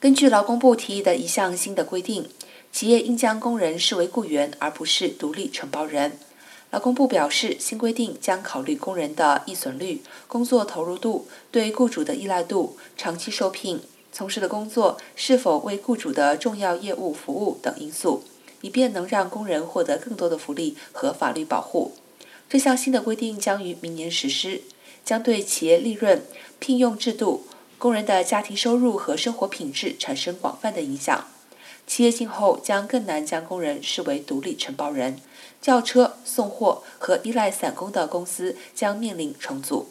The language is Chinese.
根据劳工部提议的一项新的规定，企业应将工人视为雇员，而不是独立承包人。劳工部表示，新规定将考虑工人的易损率、工作投入度、对雇主的依赖度、长期受聘、从事的工作是否为雇主的重要业务服务等因素，以便能让工人获得更多的福利和法律保护。这项新的规定将于明年实施，将对企业利润、聘用制度、工人的家庭收入和生活品质产生广泛的影响。企业今后将更难将工人视为独立承包人，轿车、送货和依赖散工的公司将面临重组。